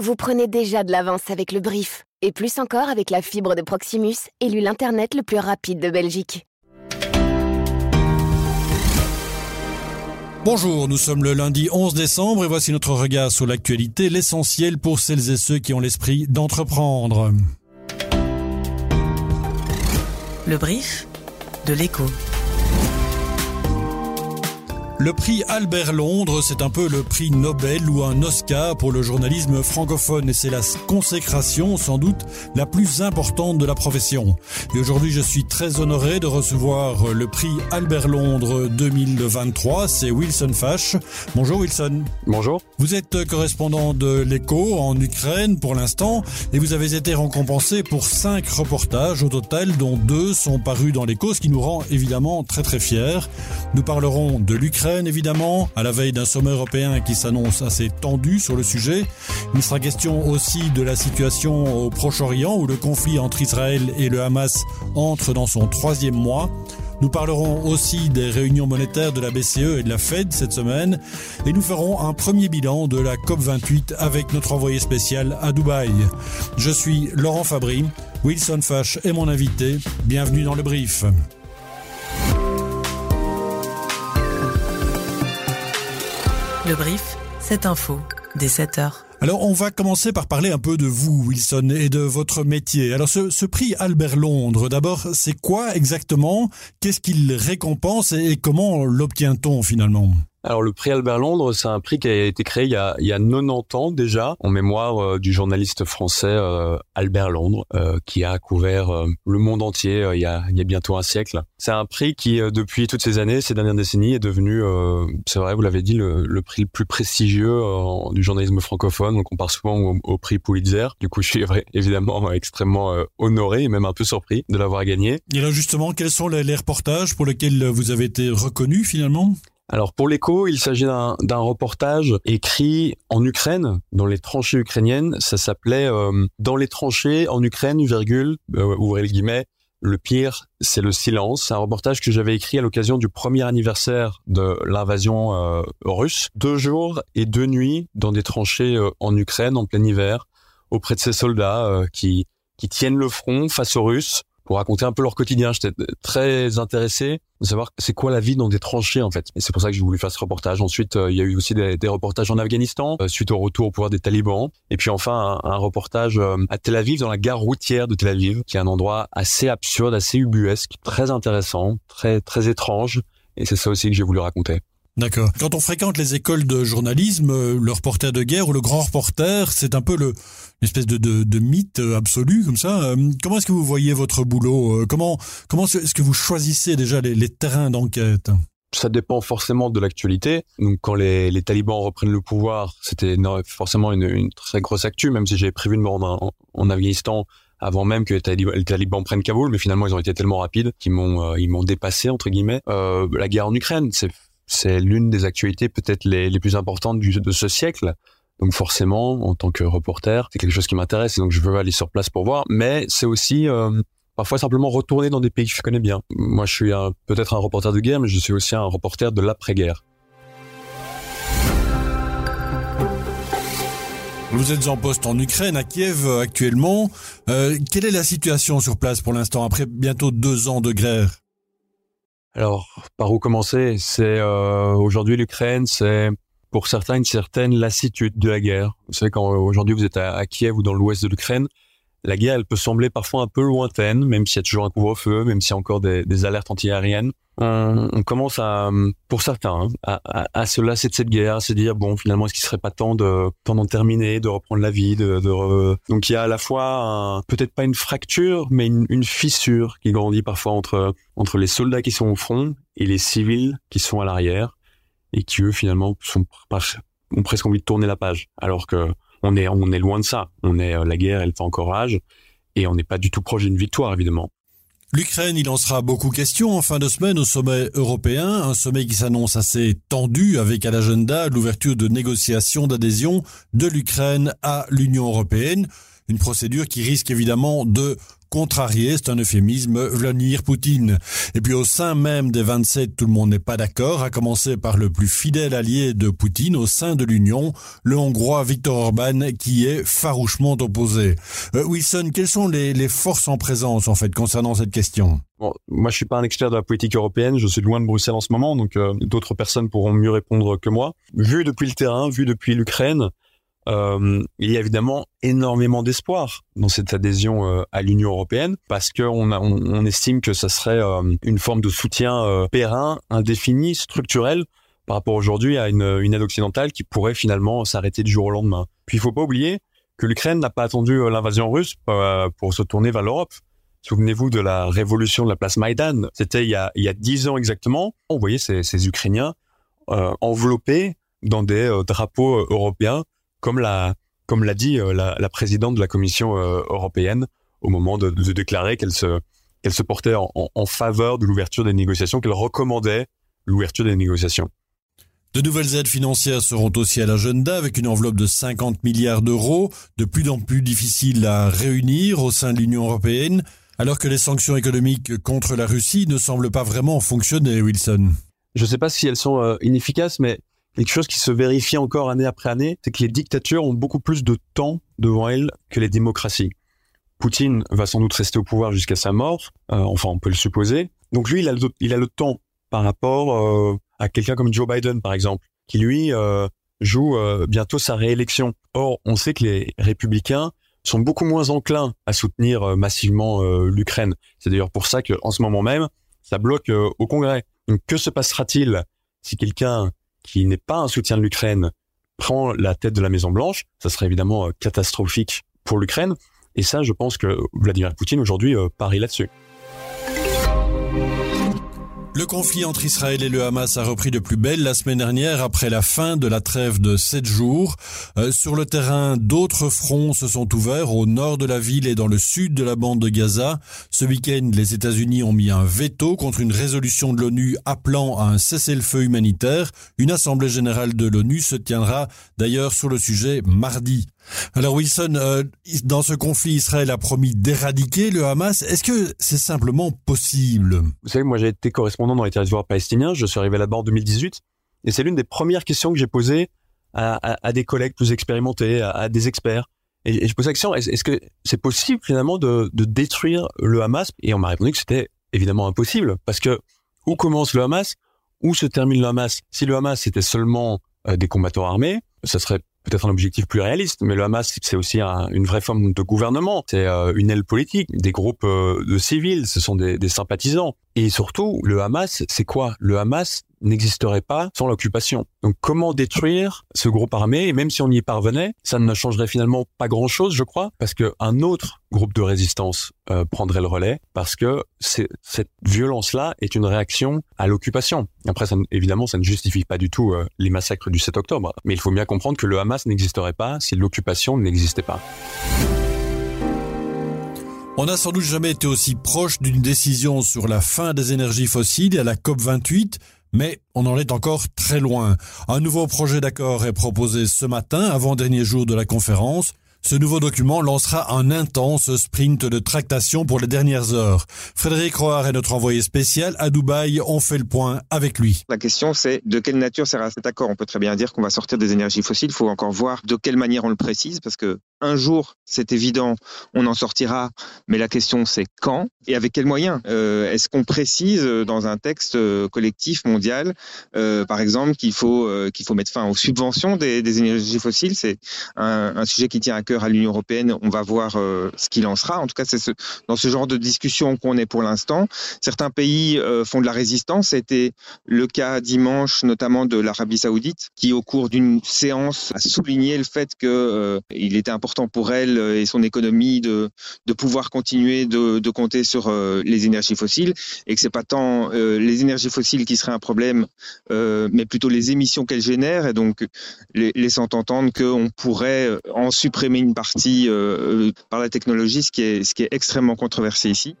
vous prenez déjà de l'avance avec le brief. Et plus encore avec la fibre de Proximus, élu l'Internet le plus rapide de Belgique. Bonjour, nous sommes le lundi 11 décembre et voici notre regard sur l'actualité, l'essentiel pour celles et ceux qui ont l'esprit d'entreprendre. Le brief de l'écho. Le prix Albert Londres, c'est un peu le prix Nobel ou un Oscar pour le journalisme francophone et c'est la consécration sans doute la plus importante de la profession. Et aujourd'hui, je suis très honoré de recevoir le prix Albert Londres 2023, c'est Wilson Fash. Bonjour Wilson. Bonjour. Vous êtes correspondant de l'Echo en Ukraine pour l'instant et vous avez été récompensé pour cinq reportages au total dont deux sont parus dans l'Echo, ce qui nous rend évidemment très très fiers. Nous parlerons de l'Ukraine évidemment, à la veille d'un sommet européen qui s'annonce assez tendu sur le sujet. Il sera question aussi de la situation au Proche-Orient où le conflit entre Israël et le Hamas entre dans son troisième mois. Nous parlerons aussi des réunions monétaires de la BCE et de la Fed cette semaine et nous ferons un premier bilan de la COP28 avec notre envoyé spécial à Dubaï. Je suis Laurent Fabry, Wilson Fash est mon invité. Bienvenue dans le brief. Le brief, cette info, dès 7 heures. Alors, on va commencer par parler un peu de vous, Wilson, et de votre métier. Alors, ce, ce prix Albert Londres, d'abord, c'est quoi exactement? Qu'est-ce qu'il récompense et comment l'obtient-on finalement? Alors le prix Albert Londres, c'est un prix qui a été créé il y a, il y a 90 ans déjà, en mémoire euh, du journaliste français euh, Albert Londres, euh, qui a couvert le monde entier il, y a, bientôt un siècle. C'est un prix qui, depuis toutes ces années, ces dernières décennies, est devenu, c'est vrai, vous l'avez dit, le, prix le plus prestigieux du journalisme francophone. On compare souvent au, au, prix Pulitzer. Du coup, je suis évidemment extrêmement honoré et même un peu surpris de l'avoir gagné. Et là, justement, quels sont les, les reportages pour lesquels vous avez été reconnu finalement? Alors pour l'écho, il s'agit d'un reportage écrit en Ukraine, dans les tranchées ukrainiennes. Ça s'appelait euh, Dans les tranchées en Ukraine, virgule, euh, ouvrez le guillemets, le pire, c'est le silence. C'est un reportage que j'avais écrit à l'occasion du premier anniversaire de l'invasion euh, russe. Deux jours et deux nuits dans des tranchées euh, en Ukraine, en plein hiver, auprès de ces soldats qui, qui tiennent le front face aux Russes pour raconter un peu leur quotidien. J'étais très intéressé de savoir c'est quoi la vie dans des tranchées en fait. Et c'est pour ça que j'ai voulu faire ce reportage. Ensuite, euh, il y a eu aussi des, reportages en Afghanistan euh, suite au retour au pouvoir des talibans. Et puis enfin un, un reportage euh, à Tel Aviv dans la gare routière de Tel Aviv, qui est un endroit assez absurde, assez ubuesque, très intéressant, très très étrange. Et c'est ça aussi que j'ai voulu raconter. D'accord. Quand on fréquente les écoles de journalisme, le reporter de guerre ou le grand reporter, c'est un peu le espèce de, mythe absolu comme ça. Comment est-ce que vous voyez votre boulot Comment comment est-ce que vous choisissez déjà les, terrains d'enquête? Ça dépend forcément de l'actualité. Donc, quand les, talibans reprennent le pouvoir, c'était forcément une, une, très grosse actu, même si j'avais prévu de me rendre en, Afghanistan avant même que les talibans, prennent Kaboul, mais finalement ils ont été tellement rapides qu'ils m'ont euh, dépassé entre guillemets. Euh, la guerre en Ukraine, c'est c'est l'une des actualités peut-être les, plus importantes de ce siècle. Donc forcément, en tant que reporter, c'est quelque chose qui m'intéresse et donc je veux aller sur place pour voir. Mais c'est aussi euh, parfois simplement retourner dans des pays que je connais bien. Moi, je suis peut-être un reporter de guerre, mais je suis aussi un reporter de l'après-guerre. Vous êtes en poste en Ukraine, à Kiev actuellement. Euh, quelle est la situation sur place pour l'instant, après bientôt deux ans de guerre? Alors, par où commencer? C'est euh, aujourd'hui l'Ukraine, c'est pour certains une certaine lassitude de la guerre. Vous savez, quand aujourd'hui vous êtes à, à, Kiev ou dans l'ouest de l'Ukraine, la guerre, elle peut sembler parfois un peu lointaine, même s'il y a toujours un couvre-feu, même s'il y a encore des, des alertes antiaériennes. On, on, commence à, pour certains, hein, à, se lasser de cette guerre, à se dire bon, finalement, est-ce qu'il serait pas temps de d'en terminer, de reprendre la vie, de, re... donc il y a à la fois peut-être pas une fracture, mais une, une, fissure qui grandit parfois entre entre les soldats qui sont au front et les civils qui sont à l'arrière et qui eux finalement sont ont presque envie de tourner la page, alors que on est, on est loin de ça. On est, euh, la guerre, elle fait encore rage et on n'est pas du tout proche d'une victoire, évidemment. L'Ukraine, il en sera beaucoup question en fin de semaine au sommet européen, un sommet qui s'annonce assez tendu avec à l'agenda l'ouverture de négociations d'adhésion de l'Ukraine à l'Union européenne, une procédure qui risque évidemment de contrarier, c'est un euphémisme, Vladimir Poutine. Et puis au sein même des 27, tout le monde n'est pas d'accord, à commencer par le plus fidèle allié de Poutine au sein de l'Union, le Hongrois Viktor Orban, qui est farouchement opposé. Euh, Wilson, quelles sont les, forces en présence en fait concernant cette question? Bon, moi, je suis pas un expert de la politique européenne. Je suis loin de Bruxelles en ce moment, donc euh, d'autres personnes pourront mieux répondre que moi. Vu depuis le terrain, vu depuis l'Ukraine, il y a évidemment énormément d'espoir dans cette adhésion euh, à l'Union européenne parce qu'on on, estime que ça serait euh, une forme de soutien euh, périn, indéfini, structurel par rapport aujourd'hui à une, aide occidentale qui pourrait finalement s'arrêter du jour au lendemain. Puis il faut pas oublier que l'Ukraine n'a pas attendu l'invasion russe pour se tourner vers l'Europe. Souvenez-vous de la révolution de la place Maïdan. C'était il y a il ans exactement. On voyait ces, Ukrainiens euh, enveloppés dans des euh, drapeaux euh, européens, comme l'a comme l'a dit euh, la, la, présidente de la Commission euh, européenne au moment de, de déclarer qu'elle se qu'elle se portait en, en, en faveur de l'ouverture des négociations, qu'elle recommandait l'ouverture des négociations. De nouvelles aides financières seront aussi à l'agenda avec une enveloppe de 50 milliards d'euros, de plus en plus difficile à réunir au sein de l'Union européenne alors que les sanctions économiques contre la Russie ne semblent pas vraiment fonctionner, Wilson. Je ne sais pas si elles sont euh, inefficaces, mais quelque chose qui se vérifie encore année après année, c'est que les dictatures ont beaucoup plus de temps devant elles que les démocraties. Poutine va sans doute rester au pouvoir jusqu'à sa mort, euh, enfin on peut le supposer. Donc lui, il a le, temps par rapport euh, à quelqu'un comme Joe Biden, par exemple, qui lui euh, joue bientôt sa réélection. Or, on sait que les républicains sont beaucoup moins enclins à soutenir massivement l'Ukraine. C'est d'ailleurs pour ça qu'en ce moment même, ça bloque au Congrès. Donc que se passera-t-il si quelqu'un qui n'est pas un soutien de l'Ukraine prend la tête de la Maison Blanche Ça serait évidemment euh, catastrophique pour l'Ukraine. Et ça, je pense que Vladimir Poutine aujourd'hui euh, parie là-dessus. Le conflit entre Israël et le Hamas a repris de plus belle la semaine dernière après la fin de la trêve de sept jours. Euh, sur le terrain, d'autres fronts se sont ouverts au nord de la ville et dans le sud de la bande de Gaza. Ce week-end, les États-Unis ont mis un veto contre une résolution de l'ONU appelant à un cessez-le-feu humanitaire. Une assemblée générale de l'ONU se tiendra d'ailleurs sur le sujet mardi. Alors Wilson, euh, dans ce conflit, Israël a promis d'éradiquer le Hamas. Est-ce que c'est simplement possible? Vous savez, moi j'ai été correspondant dans les territoires palestiniens, je suis arrivé là-bas en 2018, et c'est l'une des premières questions que j'ai posées à, des collègues plus expérimentés, à, des experts. Et, et, je posais la question, est-ce, que c'est possible finalement de, détruire le Hamas? Et on m'a répondu que c'était évidemment impossible, parce que où commence le Hamas? Où se termine le Hamas? Si le Hamas c'était seulement euh, des combattants armés, ça serait peut-être un objectif plus réaliste, mais le Hamas, c'est aussi un, une vraie forme de gouvernement. C'est euh, une aile politique, des groupes euh, de civils, ce sont des sympathisants. Et surtout, le Hamas, c'est quoi? Le Hamas n'existerait pas sans l'occupation. Donc comment détruire ce groupe armé? Et même si on y parvenait, ça ne changerait finalement pas grand-chose, je crois, parce qu'un autre groupe de résistance euh, prendrait le relais, parce que cette violence-là est une réaction à l'occupation. Après, évidemment, ça ne justifie pas du tout euh, les massacres du 7 octobre, mais il faut bien comprendre que le Hamas n'existerait pas si l'occupation n'existait pas. On n'a sans doute jamais été aussi proche d'une décision sur la fin des énergies fossiles à la COP28, mais on en est encore très loin. Un nouveau projet d'accord est proposé ce matin, avant-dernier jour de la conférence. Ce nouveau document lancera un intense sprint de tractation pour les dernières heures. Frédéric Roard est notre envoyé spécial à Dubaï. On fait le point avec lui. La question, c'est de quelle nature sera cet accord? On peut très bien dire qu'on va sortir des énergies fossiles. Il faut encore voir de quelle manière on le précise, parce que un jour, c'est évident, on en sortira, mais la question c'est quand et avec quels moyens? Euh, Est-ce qu'on précise dans un texte euh, collectif mondial, euh, par exemple, qu'il faut euh, qu'il faut mettre fin aux subventions des, énergies fossiles? C'est un, sujet qui tient à cœur à l'Union européenne. On va voir euh, ce qu'il en sera. En tout cas, c'est ce, dans ce genre de discussion qu'on est pour l'instant. Certains pays euh, font de la résistance. C'était le cas dimanche, notamment de l'Arabie Saoudite, qui au cours d'une séance a souligné le fait que il était important important pour elle et son économie de, de pouvoir continuer de, de compter sur euh, les énergies fossiles et que c'est pas tant euh, les énergies fossiles qui seraient un problème, euh, mais plutôt les émissions qu'elles génèrent et donc laissant entendre qu'on pourrait en supprimer une partie par la technologie, ce qui est, ce qui est extrêmement controversé ici.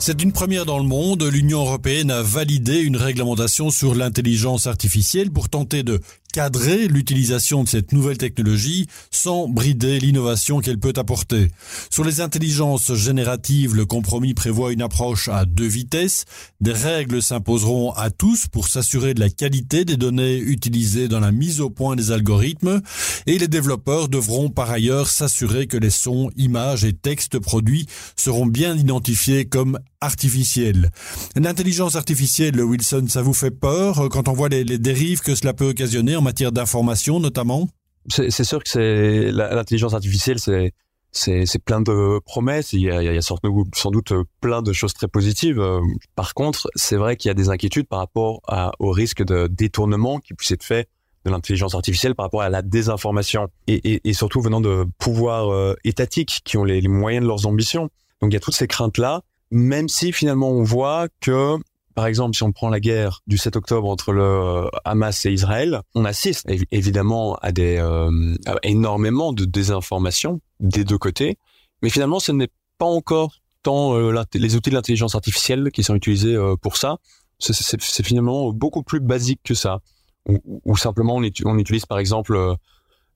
C'est une première dans le monde. L'Union européenne a validé une réglementation sur l'intelligence artificielle pour tenter de cadrer l'utilisation de cette nouvelle technologie sans brider l'innovation qu'elle peut apporter. Sur les intelligences génératives, le compromis prévoit une approche à deux vitesses. Des règles s'imposeront à tous pour s'assurer de la qualité des données utilisées dans la mise au point des algorithmes et les développeurs devront par ailleurs s'assurer que les sons, images et textes produits seront bien identifiés comme artificiels. L'intelligence artificielle, Wilson, ça vous fait peur? Quand on voit les, les dérives que cela peut occasionner en matière d'information notamment C'est sûr que c'est l'intelligence artificielle, c'est c'est plein de promesses. Il y a, sans doute plein de choses très positives. Par contre, c'est vrai qu'il y a des inquiétudes par rapport au risque de détournement qui puisse être fait de l'intelligence artificielle par rapport à la désinformation et, surtout venant de pouvoirs euh, étatiques qui ont les, moyens de leurs ambitions. Donc il y a toutes ces craintes là, même si finalement on voit que par exemple, si on prend la guerre du 7 octobre entre le euh, Hamas et Israël, on assiste évidemment à des euh, énormément de désinformation des deux côtés, mais finalement, ce n'est pas encore tant euh, les outils de l'intelligence artificielle qui sont utilisés euh, pour ça. C'est finalement beaucoup plus basique que ça, ou, simplement on, utilise par exemple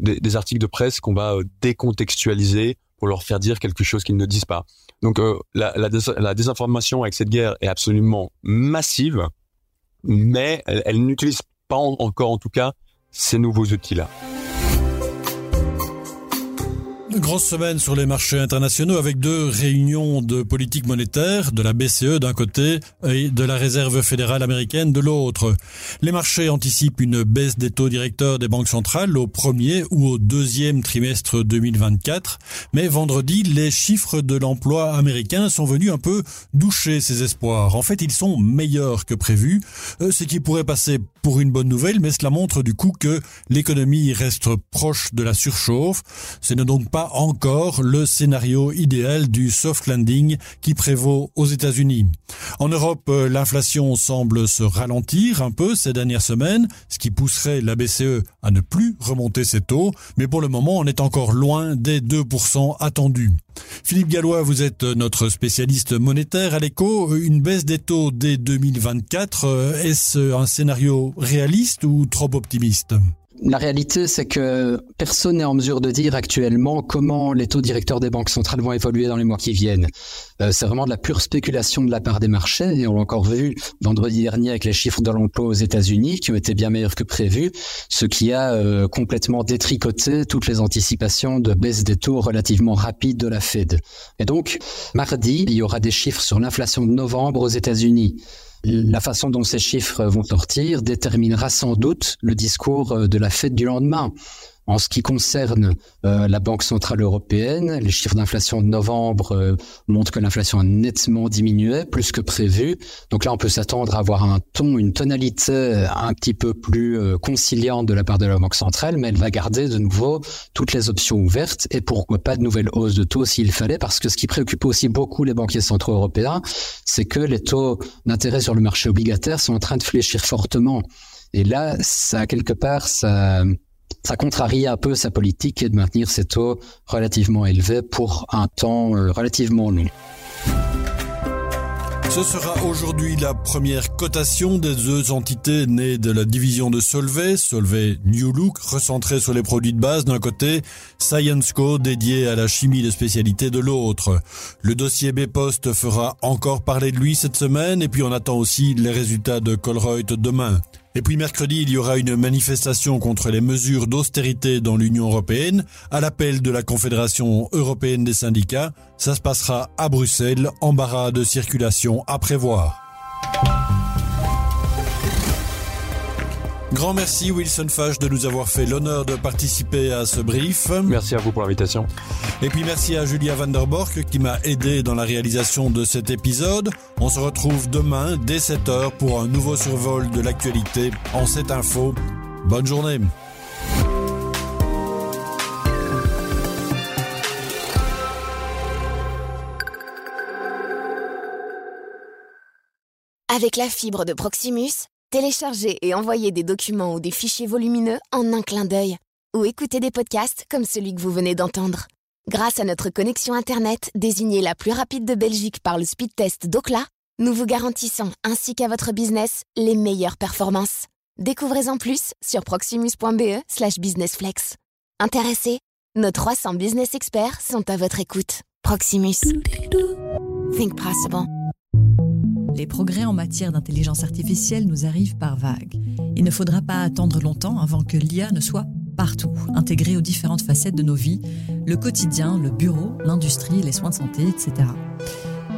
des, articles de presse qu'on va décontextualiser pour leur faire dire quelque chose qu'ils ne disent pas. Donc euh, la, la, dés la, désinformation avec cette guerre est absolument massive, mais elle, n'utilise pas en, encore en tout cas ces nouveaux outils-là. Grosse semaine sur les marchés internationaux avec deux réunions de politique monétaire, de la BCE d'un côté et de la Réserve fédérale américaine de l'autre. Les marchés anticipent une baisse des taux directeurs des banques centrales au premier ou au deuxième trimestre 2024, mais vendredi, les chiffres de l'emploi américain sont venus un peu doucher ces espoirs. En fait, ils sont meilleurs que prévu, ce qui pourrait passer pour une bonne nouvelle, mais cela montre du coup que l'économie reste proche de la surchauffe. Ce n'est donc pas encore le scénario idéal du soft landing qui prévaut aux États-Unis. En Europe, l'inflation semble se ralentir un peu ces dernières semaines, ce qui pousserait la BCE à ne plus remonter ses taux, mais pour le moment, on est encore loin des 2% attendus. Philippe Gallois, vous êtes notre spécialiste monétaire à l'écho. Une baisse des taux dès 2024, est-ce un scénario réaliste ou trop optimiste? La réalité, c'est que personne n'est en mesure de dire actuellement comment les taux directeurs des banques centrales vont évoluer dans les mois qui viennent. Euh, c'est vraiment de la pure spéculation de la part des marchés, et on l'a encore vu vendredi dernier avec les chiffres de l'emploi aux États-Unis, qui ont été bien meilleurs que prévu, ce qui a euh, complètement détricoté toutes les anticipations de baisse des taux relativement rapides de la Fed. Et donc, mardi, il y aura des chiffres sur l'inflation de novembre aux États-Unis. La façon dont ces chiffres vont sortir déterminera sans doute le discours de la fête du lendemain. En ce qui concerne euh, la Banque centrale européenne, les chiffres d'inflation de novembre euh, montrent que l'inflation a nettement diminué, plus que prévu. Donc là, on peut s'attendre à avoir un ton, une tonalité un petit peu plus euh, conciliante de la part de la Banque centrale, mais elle va garder de nouveau toutes les options ouvertes et pourquoi pas de nouvelles hausses de taux s'il fallait, parce que ce qui préoccupe aussi beaucoup les banquiers centraux européens, c'est que les taux d'intérêt sur le marché obligataire sont en train de fléchir fortement. Et là, ça, quelque part, ça ça contrarie un peu sa politique de maintenir ces taux relativement élevés pour un temps euh, relativement long. Ce sera aujourd'hui la première cotation des deux entités nées de la division de Solvay, Solvay New Look, recentré sur les produits de base d'un côté, Science Co dédié à la chimie de spécialité de l'autre. Le dossier B-Post fera encore parler de lui cette semaine et puis on attend aussi les résultats de Colruyt demain. Et puis mercredi, il y aura une manifestation contre les mesures d'austérité dans l'Union européenne à l'appel de la Confédération européenne des syndicats. Ça se passera à Bruxelles, embarras de circulation à prévoir. Grand merci Wilson Fage de nous avoir fait l'honneur de participer à ce brief. Merci à vous pour l'invitation. Et puis merci à Julia van der Bork qui m'a aidé dans la réalisation de cet épisode. On se retrouve demain dès 7h pour un nouveau survol de l'actualité en cette info. Bonne journée. Avec la fibre de Proximus, télécharger et envoyer des documents ou des fichiers volumineux en un clin d'œil. Ou écouter des podcasts comme celui que vous venez d'entendre. Grâce à notre connexion Internet désignée la plus rapide de Belgique par le speed test Docla, nous vous garantissons ainsi qu'à votre business les meilleures performances. Découvrez en plus sur proximus.be slash businessflex. Intéressés? Nos 300 business experts sont à votre écoute. Proximus. Think possible. Les progrès en matière d'intelligence artificielle nous arrivent par vagues. Il ne faudra pas attendre longtemps avant que l'IA ne soit partout, intégrée aux différentes facettes de nos vies, le quotidien, le bureau, l'industrie, les soins de santé, etc.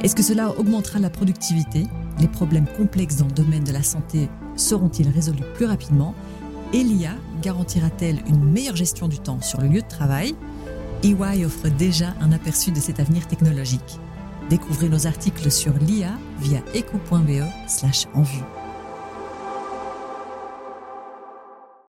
Est-ce que cela augmentera la productivité? Les problèmes complexes dans le domaine de la santé seront-ils résolus plus rapidement? Et l'IA garantira-t-elle une meilleure gestion du temps sur le lieu de travail? EY offre déjà un aperçu de cet avenir technologique. Découvrez nos articles sur l'IA via eco.be slash en vue.